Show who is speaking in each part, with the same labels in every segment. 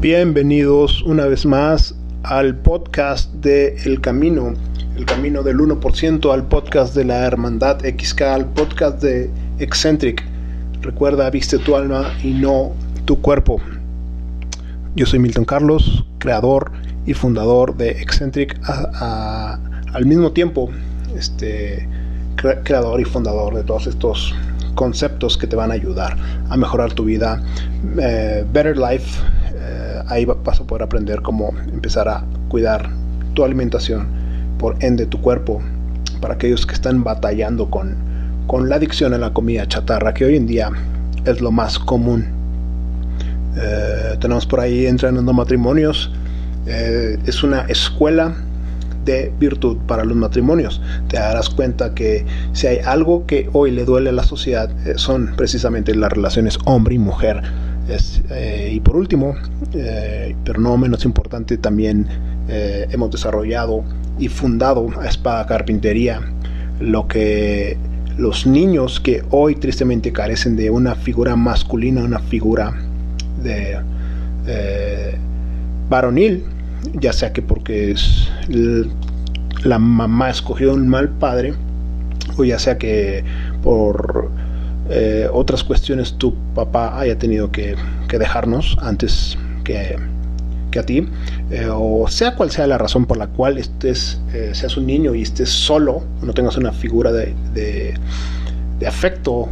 Speaker 1: Bienvenidos una vez más al podcast de El Camino, el camino del 1%, al podcast de la Hermandad XK, al podcast de Eccentric. Recuerda, viste tu alma y no tu cuerpo. Yo soy Milton Carlos, creador y fundador de Eccentric, al mismo tiempo, este, creador y fundador de todos estos conceptos que te van a ayudar a mejorar tu vida. Eh, Better Life, eh, ahí vas a poder aprender cómo empezar a cuidar tu alimentación, por ende tu cuerpo, para aquellos que están batallando con, con la adicción a la comida chatarra, que hoy en día es lo más común. Eh, tenemos por ahí entrenando matrimonios. es una escuela de virtud para los matrimonios. Te darás cuenta que si hay algo que hoy le duele a la sociedad eh, son precisamente las relaciones hombre y mujer. Eh, y por último, eh, pero no menos importante, también hemos desarrollado y fundado a Espada Carpintería, lo que los niños que hoy tristemente carecen de una figura masculina, una figura de varonil, ya sea que porque es la mamá escogió un mal padre, o ya sea que por eh, otras cuestiones tu papá haya tenido que, dejarnos antes que, a ti, eh, o sea cual sea la razón por la cual estés, eh, seas un niño y estés solo, no tengas una figura de, de, afecto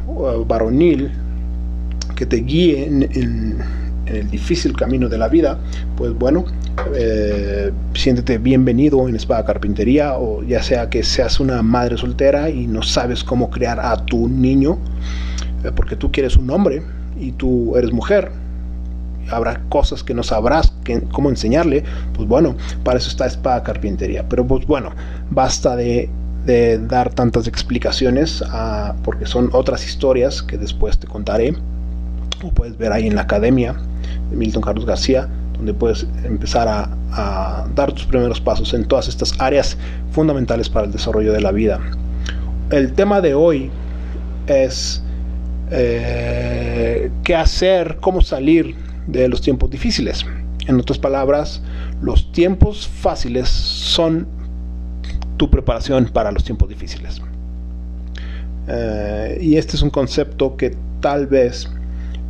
Speaker 1: varonil que te guíe en el difícil camino de la vida, pues bueno, eh, siéntete bienvenido en Espada Carpintería o ya sea que seas una madre soltera y no sabes cómo crear a tu niño eh, porque tú quieres un hombre y tú eres mujer. Habrá cosas que no sabrás cómo enseñarle pues bueno para eso está Espada Carpintería. Pero pues bueno basta de, dar tantas explicaciones ah, porque son otras historias que después te contaré o puedes ver ahí en la academia de Milton Carlos García donde puedes empezar a, dar tus primeros pasos en todas estas áreas fundamentales para el desarrollo de la vida. El tema de hoy es eh, qué hacer, cómo salir de los tiempos difíciles. En otras palabras, los tiempos fáciles son tu preparación para los tiempos difíciles. Eh, y este es un concepto que tal vez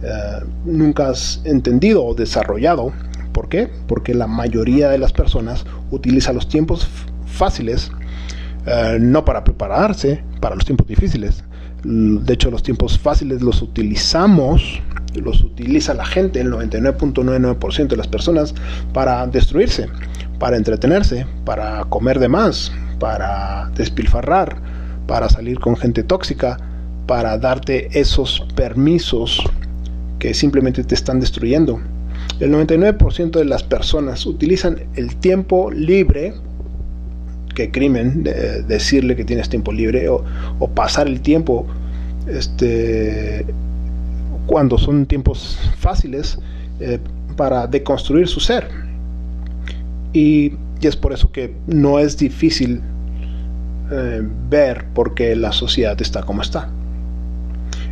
Speaker 1: eh, nunca has entendido o desarrollado ¿Por qué? Porque la mayoría de las personas utiliza los tiempos fáciles eh, no para prepararse para los tiempos difíciles. De hecho, los tiempos fáciles los utilizamos, los utiliza la gente, el 99.99% de las personas, para destruirse, para entretenerse, para comer de más, para despilfarrar, para salir con gente tóxica, para darte esos permisos que simplemente te están destruyendo el 99% de las personas utilizan el tiempo libre, que crimen decirle que tienes tiempo libre, o, pasar el tiempo este, cuando son tiempos fáciles eh, para deconstruir su ser. Y, es por eso que no es difícil eh, ver por qué la sociedad está como está.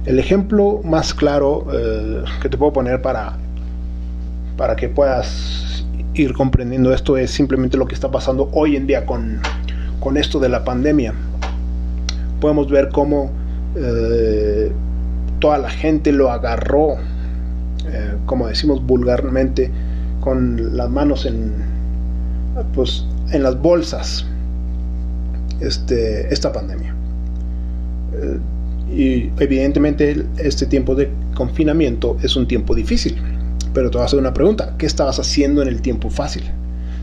Speaker 1: El ejemplo más claro eh, que te puedo poner para para que puedas ir comprendiendo esto es simplemente lo que está pasando hoy en día con, esto de la pandemia. Podemos ver cómo eh, toda la gente lo agarró, eh, como decimos vulgarmente, con las manos en, pues, en las bolsas este, esta pandemia. Eh, y evidentemente este tiempo de confinamiento es un tiempo difícil pero te voy a hacer una pregunta. ¿Qué estabas haciendo en el tiempo fácil?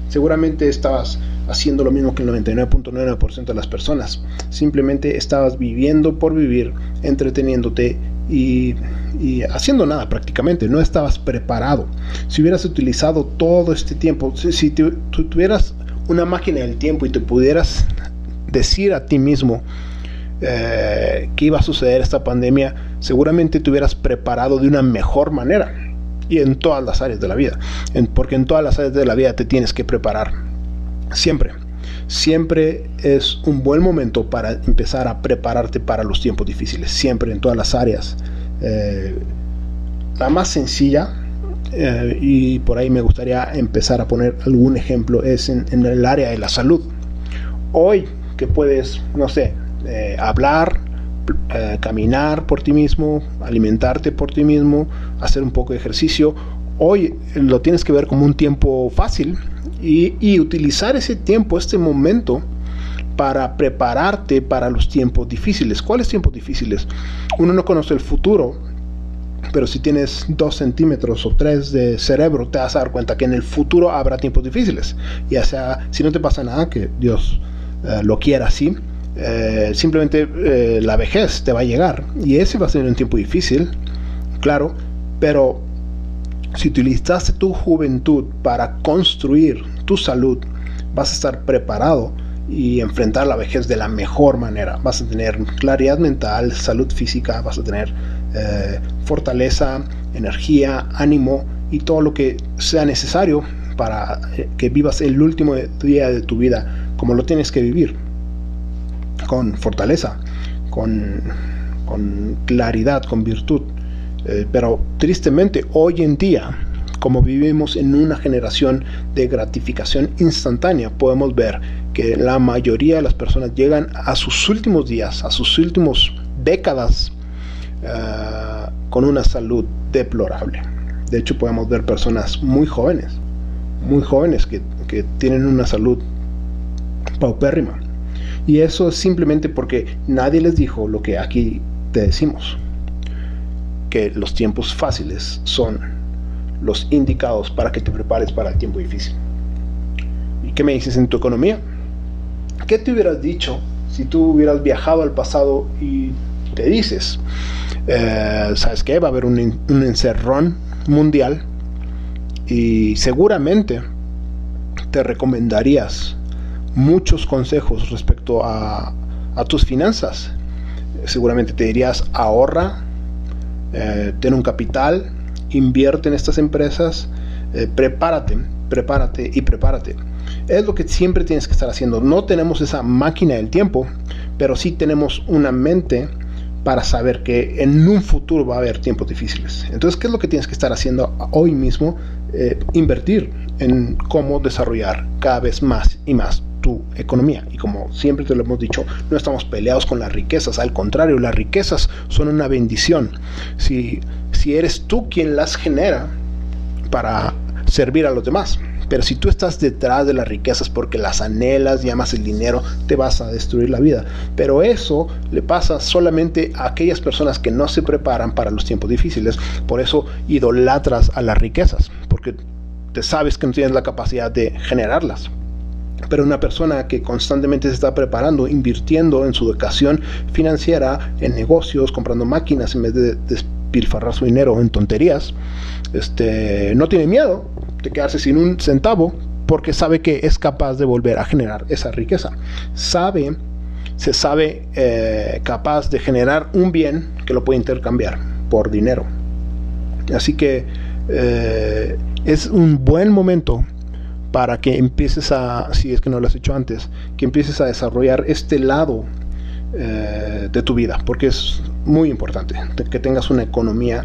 Speaker 1: Seguramente estabas haciendo lo mismo que el 99.9% de las personas. Simplemente estabas viviendo por vivir, entreteniéndote y, haciendo nada prácticamente. No estabas preparado. Si hubieras utilizado todo este tiempo, si, tuvieras una máquina del tiempo y te pudieras decir a ti mismo eh, iba a suceder esta pandemia, seguramente te hubieras preparado de una mejor manera y en todas las áreas de la vida. porque en todas las áreas de la vida te tienes que preparar. Siempre. Siempre es un buen momento para empezar a prepararte para los tiempos difíciles. Siempre en todas las áreas. Eh, la más sencilla eh, y por ahí me gustaría empezar a poner algún ejemplo, es en, el área de la salud. Hoy que puedes, no sé, eh, hablar, caminar por ti mismo, alimentarte por ti mismo, hacer un poco de ejercicio, hoy lo tienes que ver como un tiempo fácil y, utilizar ese tiempo, este momento, para prepararte para los tiempos difíciles. ¿Cuáles tiempos difíciles? Uno no conoce el futuro, pero si tienes dos centímetros o tres de cerebro, te vas a dar cuenta que en el futuro habrá tiempos difíciles. Ya sea, si no te pasa nada, que Dios eh, lo quiera así, eh, simplemente eh, la vejez te va a llegar. Y ese va a ser un tiempo difícil, claro, pero si utilizaste tu juventud para construir tu salud, vas a estar preparado y enfrentar la vejez de la mejor manera. Vas a tener claridad mental, salud física, vas a tener eh, fortaleza, energía, ánimo y todo lo que sea necesario para eh, que vivas el último día de tu vida como lo tienes que vivir, con fortaleza, con, con claridad, con virtud. Eh, pero tristemente hoy en día como vivimos en una generación de gratificación instantánea, podemos ver que la mayoría de las personas llegan a sus últimos días, a sus últimos décadas, uh, con una salud deplorable. De hecho, podemos ver personas muy jóvenes, muy jóvenes que, que tienen una salud paupérrima. Y eso es simplemente porque nadie les dijo lo que aquí te decimos, que los tiempos fáciles son los indicados para que te prepares para el tiempo difícil. ¿Y qué me dices en tu economía? ¿Qué te hubieras dicho si tú hubieras viajado al pasado y te dices, eh, ¿sabes qué? Va a haber un, encerrón mundial y seguramente te recomendarías muchos consejos respecto a, tus finanzas. Seguramente te dirías ahorra, eh, ten un capital, invierte en estas empresas, eh, prepárate, prepárate y prepárate. Es lo que siempre tienes que estar haciendo. No tenemos esa máquina del tiempo, pero sí tenemos una mente para saber que en un futuro va a haber tiempos difíciles. Entonces, ¿qué es lo que tienes que estar haciendo hoy mismo? Eh, invertir en cómo desarrollar cada vez más y más tu economía. Y como siempre te lo hemos dicho, no estamos peleados con las riquezas, al contrario, las riquezas son una bendición. Si, si eres tú quien las genera para servir a los demás. Pero si tú estás detrás de las riquezas porque las anhelas y amas el dinero, te vas a destruir la vida. Pero eso le pasa solamente a aquellas personas que no se preparan para los tiempos difíciles. Por eso idolatras a las riquezas, porque te sabes que no tienes la capacidad de generarlas pero una persona que constantemente se está preparando, invirtiendo en su educación financiera, en negocios, comprando máquinas en vez de despilfarrar su dinero en tonterías, este, no tiene miedo de quedarse sin un centavo porque sabe que es capaz de volver a generar esa riqueza. Sabe, se sabe eh, capaz de generar un bien que lo puede intercambiar por dinero. Así que eh, es un buen momento para que empieces a, si es que no lo has hecho antes, que empieces a desarrollar este lado eh, de tu vida, porque es muy importante que tengas una economía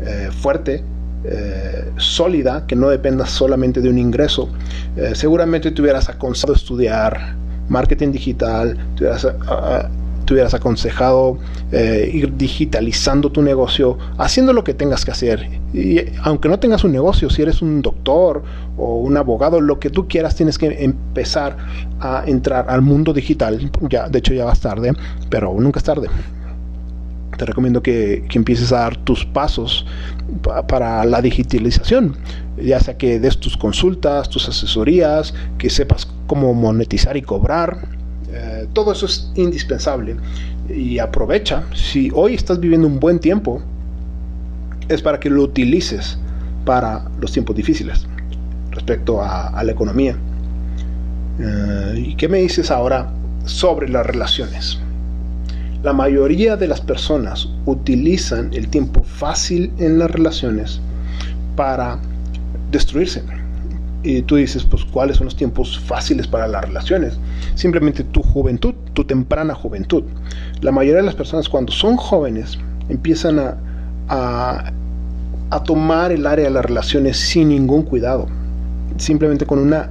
Speaker 1: eh, fuerte, eh, sólida, que no dependa solamente de un ingreso. seguramente te hubieras aconsejado estudiar marketing digital, te hubieras te hubieras aconsejado eh, ir digitalizando tu negocio, haciendo lo que tengas que hacer. Y aunque no tengas un negocio, si eres un doctor o un abogado, lo que tú quieras, tienes que empezar a entrar al mundo digital. Ya, de hecho, ya vas tarde, pero nunca es tarde te recomiendo que, empieces a dar tus pasos para la digitalización, ya sea que des tus consultas, tus asesorías, que sepas cómo monetizar y cobrar, eh, todo eso es indispensable y aprovecha. Si hoy estás viviendo un buen tiempo, es para que lo utilices para los tiempos difíciles respecto a, la economía. Eh, ¿Y qué me dices ahora sobre las relaciones? La mayoría de las personas utilizan el tiempo fácil en las relaciones para destruirse y tú dices, pues, ¿cuáles son los tiempos fáciles para las relaciones? Simplemente tu juventud, tu temprana juventud. La mayoría de las personas cuando son jóvenes empiezan a, a tomar el área de las relaciones sin ningún cuidado, simplemente con una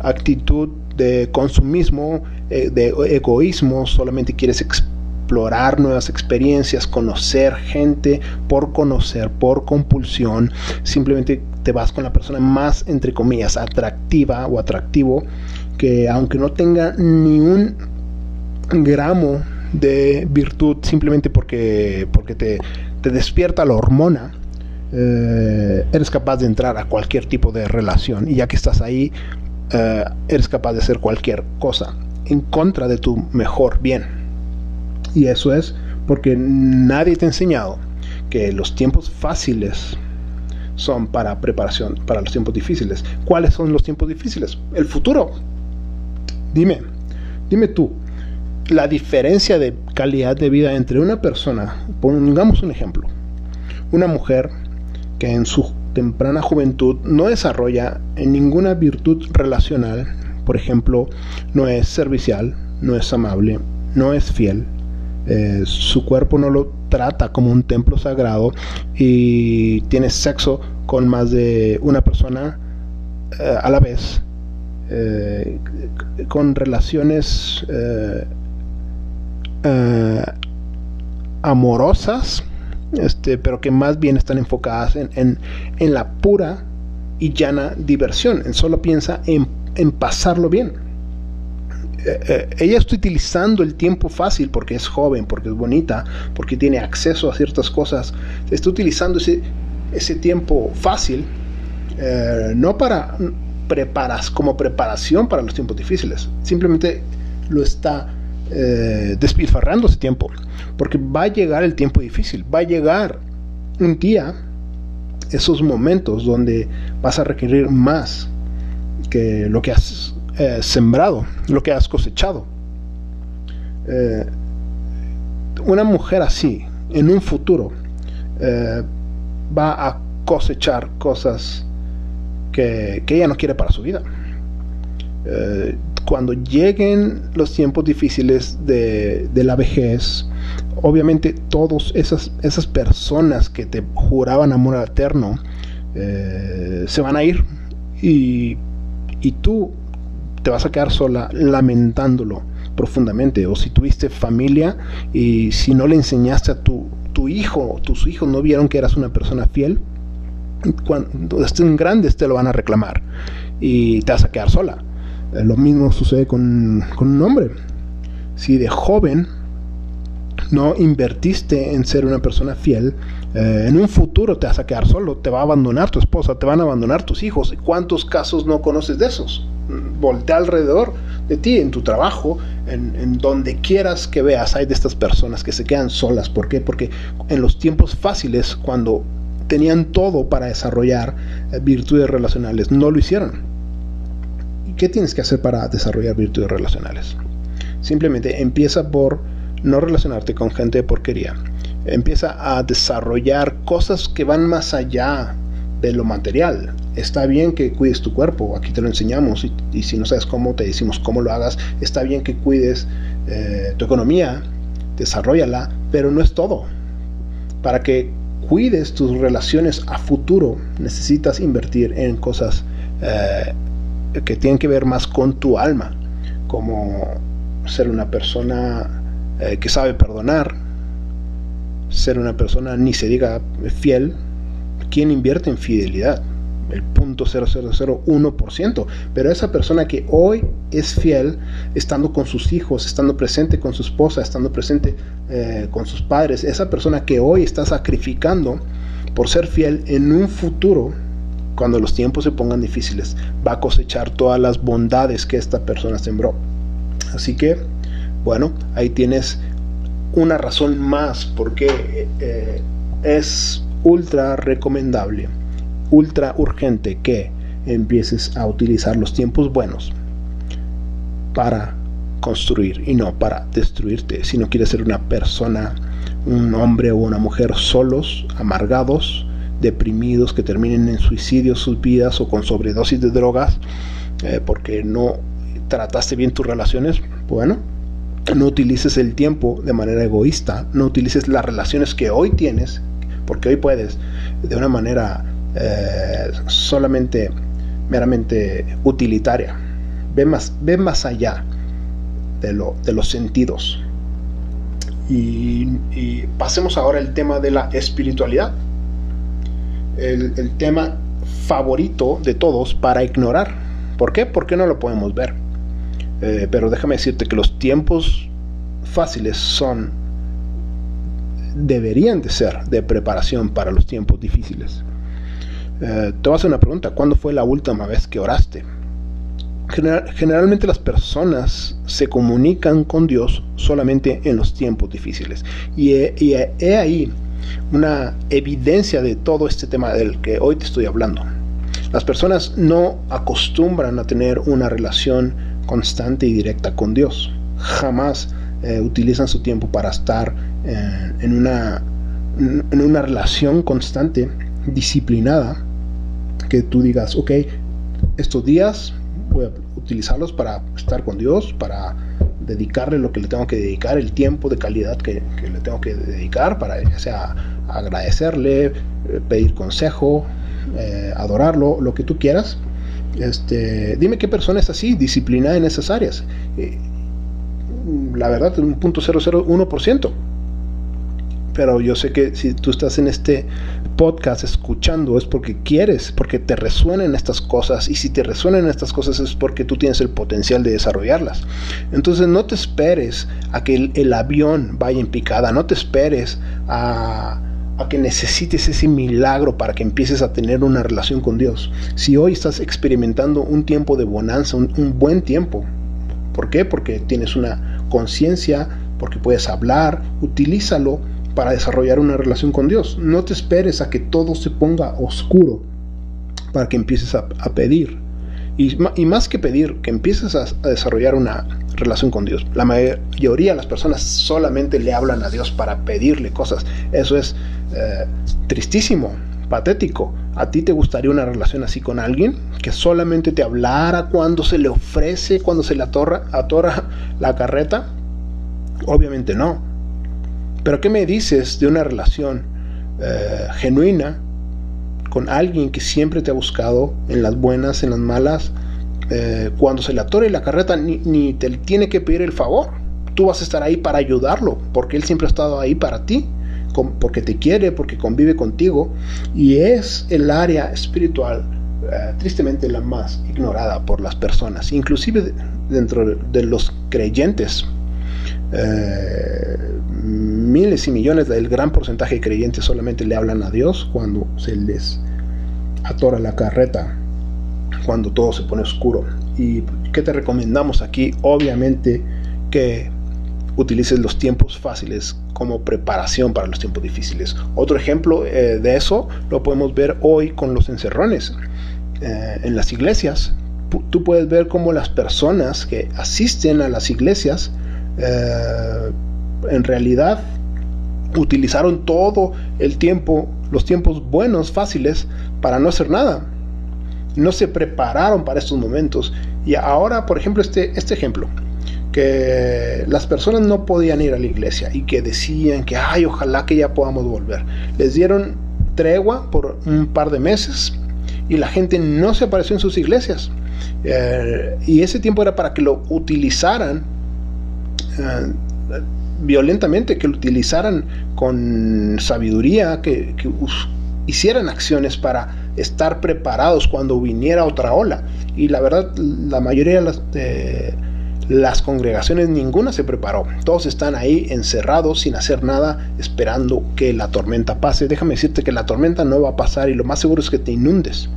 Speaker 1: actitud de consumismo, eh, de egoísmo, solamente quieres explorar nuevas experiencias, conocer gente por conocer, por compulsión, simplemente te vas con la persona más, entre comillas, atractiva o atractivo, que aunque no tenga ni un gramo de virtud, simplemente porque, porque te, te despierta la hormona, eh, eres capaz de entrar a cualquier tipo de relación y ya que estás ahí, eh, eres capaz de hacer cualquier cosa en contra de tu mejor bien. Y eso es porque nadie te ha enseñado que los tiempos fáciles son para preparación para los tiempos difíciles. ¿Cuáles son los tiempos difíciles? El futuro. Dime, dime tú, la diferencia de calidad de vida entre una persona, pongamos un ejemplo, una mujer que en su temprana juventud no desarrolla en ninguna virtud relacional, por ejemplo, no es servicial, no es amable, no es fiel, eh, su cuerpo no lo trata como un templo sagrado y tiene sexo con más de una persona eh, a la vez, eh, con relaciones amorosas, este, pero que más bien están enfocadas en, la pura y llana diversión, en solo piensa en, pasarlo bien. Eh, eh, ella está utilizando el tiempo fácil porque es joven, porque es bonita, porque tiene acceso a ciertas cosas. Está utilizando ese, ese tiempo fácil eh, no para preparas como preparación para los tiempos difíciles, simplemente lo está despilfarrando ese tiempo, porque va a llegar el tiempo difícil, va a llegar un día, esos momentos donde vas a requerir más que lo que has eh, sembrado, lo que has cosechado. Eh, una mujer así, en un futuro, va a cosechar cosas que, que, ella no quiere para su vida cuando lleguen los tiempos difíciles de, la vejez, obviamente todas esas, esas personas que te juraban amor eterno eh, se van a ir y, tú te vas a quedar sola lamentándolo profundamente. O si tuviste familia y si no le enseñaste a tu, tu hijo, tus hijos no vieron que eras una persona fiel, cuando estén grandes te lo van a reclamar y te vas a quedar sola. Eh, lo mismo sucede con, un hombre. Si de joven no invertiste en ser una persona fiel, eh, en un futuro te vas a quedar solo, te va a abandonar tu esposa, te van a abandonar tus hijos. ¿Cuántos casos no conoces de esos? Voltea alrededor de ti, en tu trabajo, en, donde quieras que veas, hay de estas personas que se quedan solas. ¿Por qué? Porque en los tiempos fáciles, cuando tenían todo para desarrollar eh, virtudes relacionales, no lo hicieron ¿Qué tienes que hacer para desarrollar virtudes relacionales? Simplemente empieza por no relacionarte con gente de porquería. Empieza a desarrollar cosas que van más allá de lo material. Está bien que cuides tu cuerpo, aquí te lo enseñamos y, si no sabes cómo, te decimos cómo lo hagas. Está bien que cuides eh, tu economía, desarrollala, pero no es todo. Para que cuides tus relaciones a futuro, necesitas invertir en cosas eh, que tienen que ver más con tu alma, como ser una persona eh, que sabe perdonar, ser una persona ni se diga fiel, ¿quién invierte en fidelidad? El punto 0001%, pero esa persona que hoy es fiel, estando con sus hijos, estando presente con su esposa, estando presente eh, con sus padres, esa persona que hoy está sacrificando por ser fiel en un futuro cuando los tiempos se pongan difíciles, va a cosechar todas las bondades que esta persona sembró. Así que, bueno, ahí tienes una razón más porque eh, es ultra recomendable, ultra urgente que empieces a utilizar los tiempos buenos para construir y no para destruirte. Si no quieres ser una persona, un hombre o una mujer solos, amargados, deprimidos que terminen en suicidio sus vidas o con sobredosis de drogas eh, porque no trataste bien tus relaciones, bueno, no utilices el tiempo de manera egoísta, no utilices las relaciones que hoy tienes porque hoy puedes de una manera eh, solamente meramente utilitaria. Ve más, ve más allá de, lo, de los sentidos. Y, pasemos ahora al tema de la espiritualidad. El, el, tema favorito de todos para ignorar. ¿Por qué? Porque no lo podemos ver. Eh, pero déjame decirte que los tiempos fáciles son, deberían de ser de preparación para los tiempos difíciles. Eh, te voy a hacer una pregunta, ¿cuándo fue la última vez que oraste? generalmente las personas se comunican con Dios solamente en los tiempos difíciles. Y he, ahí una evidencia de todo este tema del que hoy te estoy hablando. Las personas no acostumbran a tener una relación constante y directa con Dios. Jamás eh, utilizan su tiempo para estar eh, en, una, en una relación constante, disciplinada, que tú digas, ok, estos días voy a utilizarlos para estar con Dios, para dedicarle lo que le tengo que dedicar, el tiempo de calidad que, le tengo que dedicar, para sea agradecerle, eh, pedir consejo, adorarlo, lo que tú quieras. Este, dime qué persona es así, disciplinada en esas áreas. Eh, la verdad, un punto 001%. Pero yo sé que si tú estás en este podcast escuchando es porque quieres, porque te resuenan estas cosas. Y si te resuenan estas cosas es porque tú tienes el potencial de desarrollarlas. Entonces no te esperes a que el avión vaya en picada. No te esperes a a que necesites ese milagro para que empieces a tener una relación con Dios. Si hoy estás experimentando un tiempo de bonanza, un, buen tiempo, ¿por qué? Porque tienes una conciencia, porque puedes hablar, utilízalo para desarrollar una relación con Dios. No te esperes a que todo se ponga oscuro para que empieces a, pedir. Y, más que pedir, que empieces a, desarrollar una relación con Dios. La mayoría de las personas solamente le hablan a Dios para pedirle cosas. Eso es eh, tristísimo, patético. ¿A ti te gustaría una relación así con alguien? Que solamente te hablara cuando se le ofrece, cuando se le atorra, atora la carreta? Obviamente no. Pero ¿qué me dices de una relación eh, genuina con alguien que siempre te ha buscado en las buenas, en las malas? Eh, cuando se le atore la carreta ni, ni te tiene que pedir el favor. Tú vas a estar ahí para ayudarlo, porque él siempre ha estado ahí para ti porque te quiere, porque convive contigo, y es el área espiritual eh, tristemente la más ignorada por las personas, inclusive dentro de los creyentes. Miles y millones del gran porcentaje de creyentes solamente le hablan a Dios cuando se les atora la carreta, cuando todo se pone oscuro. ¿Y qué te recomendamos aquí? Obviamente que utilices los tiempos fáciles como preparación para los tiempos difíciles. Otro ejemplo eh, de eso lo podemos ver hoy con los encerrones. Eh, en las iglesias, tú puedes ver cómo las personas que asisten a las iglesias eh, en realidad utilizaron todo el tiempo, los tiempos buenos, fáciles, para no hacer nada. No se prepararon para estos momentos. Y ahora, por ejemplo, este, este ejemplo que las personas no podían ir a la iglesia y que decían que, ay, ojalá que ya podamos volver. Les dieron tregua por un par de meses y la gente no se apareció en sus iglesias. Eh, y ese tiempo era para que lo utilizaran eh, violentamente, que lo utilizaran con sabiduría, que, hicieran acciones para estar preparados cuando viniera otra ola. Y la verdad, la mayoría de las... Las congregaciones ninguna se preparó. Todos están ahí encerrados sin hacer nada, esperando que la tormenta pase. Déjame decirte que la tormenta no va a pasar y lo más seguro es que te inundes.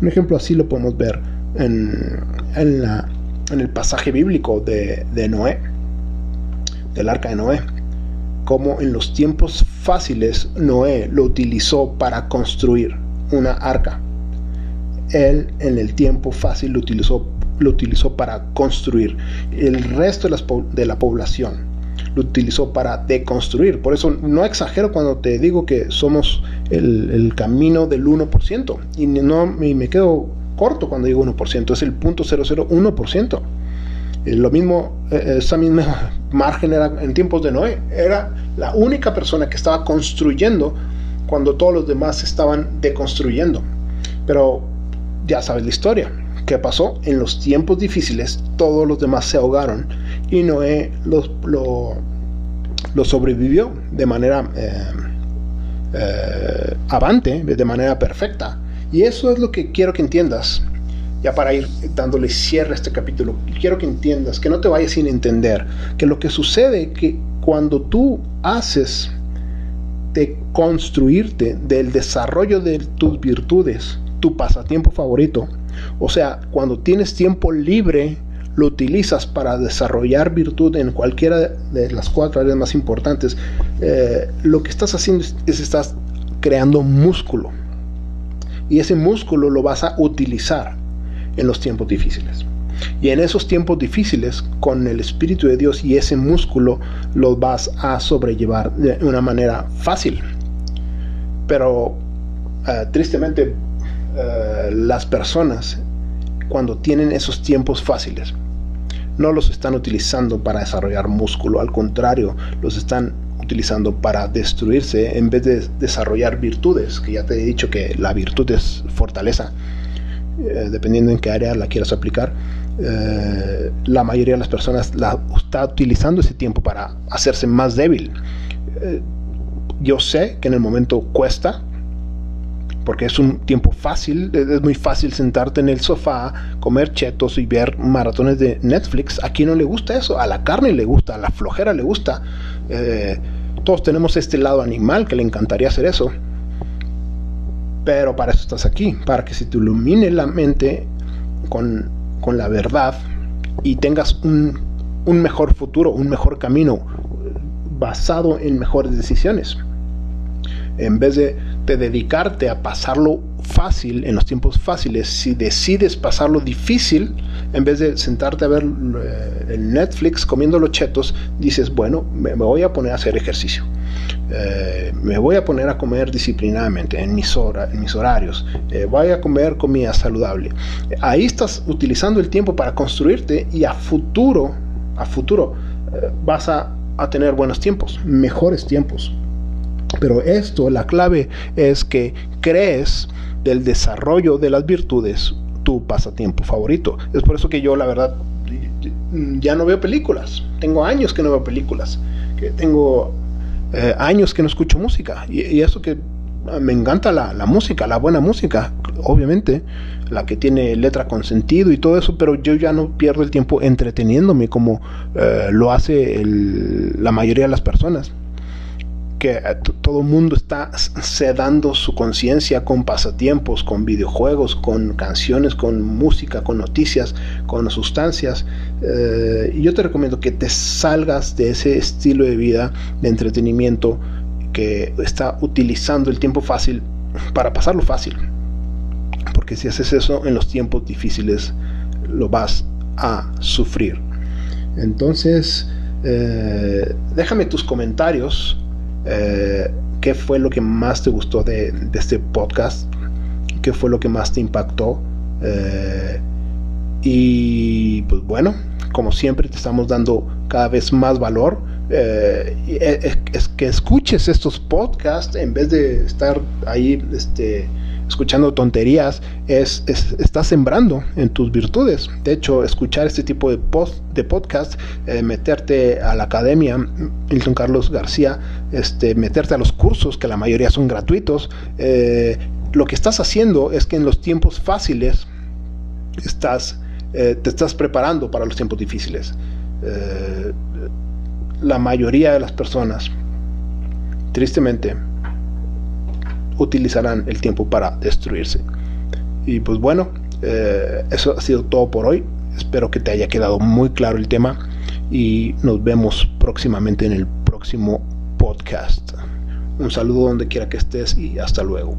Speaker 1: Un ejemplo así lo podemos ver en, el pasaje bíblico de, de Noé, del arca de Noé. Como en los tiempos fáciles Noé lo utilizó para construir una arca. Él en el tiempo fácil lo utilizó lo utilizó para construir. El resto de, la población lo utilizó para deconstruir. Por eso no exagero cuando te digo que somos el, camino del 1%. Y, no, me quedo corto cuando digo 1%. Es el punto 001%. Eh, lo mismo, eh, esa misma margen era en tiempos de Noé. Era la única persona que estaba construyendo cuando todos los demás estaban deconstruyendo. Pero ya sabes la historia. ¿Qué pasó? En los tiempos difíciles todos los demás se ahogaron y Noé los, lo, sobrevivió de manera eh, eh, avante, de manera perfecta. Y eso es lo que quiero que entiendas, ya para ir dándole cierre a este capítulo. Quiero que entiendas, que no te vayas sin entender, que lo que sucede que cuando tú haces de construirte del desarrollo de tus virtudes, tu pasatiempo favorito. O sea, cuando tienes tiempo libre, lo utilizas para desarrollar virtud en cualquiera de las cuatro áreas más importantes. Eh, lo que estás haciendo es, es estás creando músculo. Y ese músculo lo vas a utilizar en los tiempos difíciles. Y en esos tiempos difíciles, con el Espíritu de Dios y ese músculo, los vas a sobrellevar de una manera fácil. Pero eh, tristemente, eh, las personas, cuando tienen esos tiempos fáciles, no los están utilizando para desarrollar músculo, al contrario, los están utilizando para destruirse en vez de desarrollar virtudes, que ya te he dicho que la virtud es fortaleza, eh, dependiendo en qué área la quieras aplicar. Eh, la mayoría de las personas la, está utilizando ese tiempo para hacerse más débil. Eh, yo sé que en el momento cuesta, porque es un tiempo fácil, es muy fácil sentarte en el sofá, comer chetos y ver maratones de Netflix. ¿A quién no le gusta eso? A la carne le gusta, a la flojera le gusta. Todos tenemos este lado animal que le encantaría hacer eso. Pero para eso estás aquí, para que se te ilumine la mente con con la verdad y tengas un, mejor futuro, un mejor camino basado en mejores decisiones. En vez de, dedicarte a pasarlo fácil, en los tiempos fáciles, si decides pasarlo difícil, en vez de sentarte a ver eh, Netflix comiendo los chetos, dices, bueno, me voy a poner a hacer ejercicio eh, me voy a poner a comer disciplinadamente en mis, en mis horarios, eh, voy a comer comida saludable. Ahí estás utilizando el tiempo para construirte y a futuro, a futuro vas a tener buenos tiempos, mejores tiempos. Pero esto, la clave es que crees del desarrollo de las virtudes tu pasatiempo favorito. Es por eso que yo, la verdad, ya no veo películas. Tengo años que no veo películas. Que tengo eh, años que no escucho música. Y, eso que me encanta la, música, la buena música, obviamente, la que tiene letra con sentido y todo eso, pero yo ya no pierdo el tiempo entreteniéndome como eh, lo hace la mayoría de las personas que eh, todo mundo está sedando su conciencia con pasatiempos, con videojuegos, con canciones, con música, con noticias, con sustancias. Eh, yo te recomiendo que te salgas de ese estilo de vida de entretenimiento que está utilizando el tiempo fácil para pasarlo fácil. Porque si haces eso en los tiempos difíciles, lo vas a sufrir. Entonces, eh, déjame tus comentarios eh, qué fue lo que más te gustó de, este podcast, qué fue lo que más te impactó. Eh, y pues bueno, como siempre te estamos dando cada vez más valor. Eh, es, que escuches estos podcasts en vez de estar ahí este, escuchando tonterías, es, estás sembrando en tus virtudes. De hecho, escuchar este tipo de, post, de podcast, eh, meterte a la academia, Milton Carlos García, este, meterte a los cursos, que la mayoría son gratuitos, eh, lo que estás haciendo es que en los tiempos fáciles estás, eh, te estás preparando para los tiempos difíciles. la mayoría de las personas, tristemente, utilizarán el tiempo para destruirse. Y pues bueno, eh, eso ha sido todo por hoy. Espero que te haya quedado muy claro el tema y nos vemos próximamente en el próximo podcast. Un saludo donde quiera que estés y hasta luego.